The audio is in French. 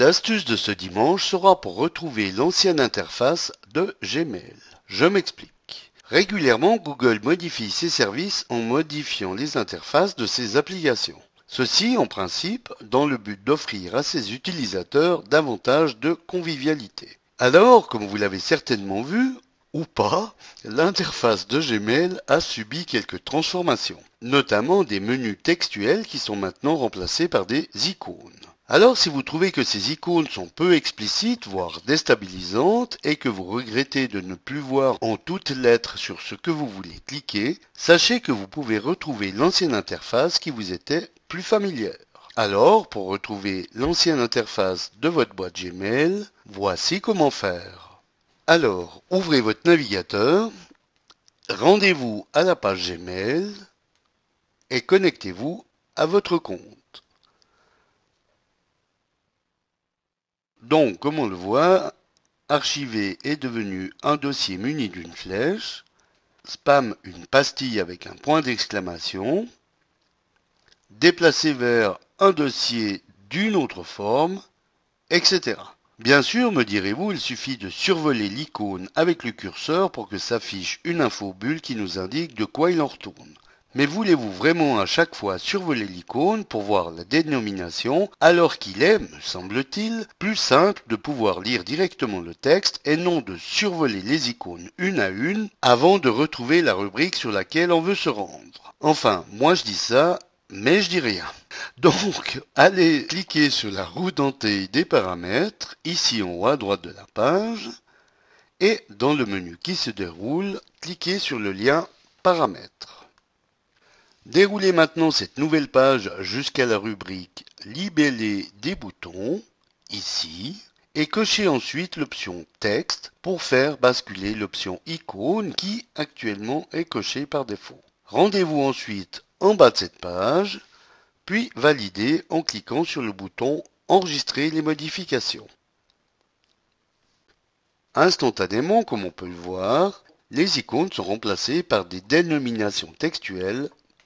L'astuce de ce dimanche sera pour retrouver l'ancienne interface de Gmail. Je m'explique. Régulièrement, Google modifie ses services en modifiant les interfaces de ses applications. Ceci, en principe, dans le but d'offrir à ses utilisateurs davantage de convivialité. Alors, comme vous l'avez certainement vu, ou pas, l'interface de Gmail a subi quelques transformations, notamment des menus textuels qui sont maintenant remplacés par des icônes. Alors si vous trouvez que ces icônes sont peu explicites, voire déstabilisantes, et que vous regrettez de ne plus voir en toutes lettres sur ce que vous voulez cliquer, sachez que vous pouvez retrouver l'ancienne interface qui vous était plus familière. Alors, pour retrouver l'ancienne interface de votre boîte Gmail, voici comment faire. Alors, ouvrez votre navigateur, rendez-vous à la page Gmail et connectez-vous à votre compte. Donc, comme on le voit, archiver est devenu un dossier muni d'une flèche, spam une pastille avec un point d'exclamation, déplacer vers un dossier d'une autre forme, etc. Bien sûr, me direz-vous, il suffit de survoler l'icône avec le curseur pour que s'affiche une infobulle qui nous indique de quoi il en retourne. Mais voulez-vous vraiment à chaque fois survoler l'icône pour voir la dénomination alors qu'il est, me semble-t-il, plus simple de pouvoir lire directement le texte et non de survoler les icônes une à une avant de retrouver la rubrique sur laquelle on veut se rendre Enfin, moi je dis ça, mais je dis rien. Donc, allez cliquer sur la roue dentée des paramètres, ici en haut à droite de la page, et dans le menu qui se déroule, cliquez sur le lien paramètres. Déroulez maintenant cette nouvelle page jusqu'à la rubrique Libeller des boutons, ici, et cochez ensuite l'option Texte pour faire basculer l'option Icône qui actuellement est cochée par défaut. Rendez-vous ensuite en bas de cette page, puis validez en cliquant sur le bouton Enregistrer les modifications. Instantanément, comme on peut le voir, les icônes sont remplacées par des dénominations textuelles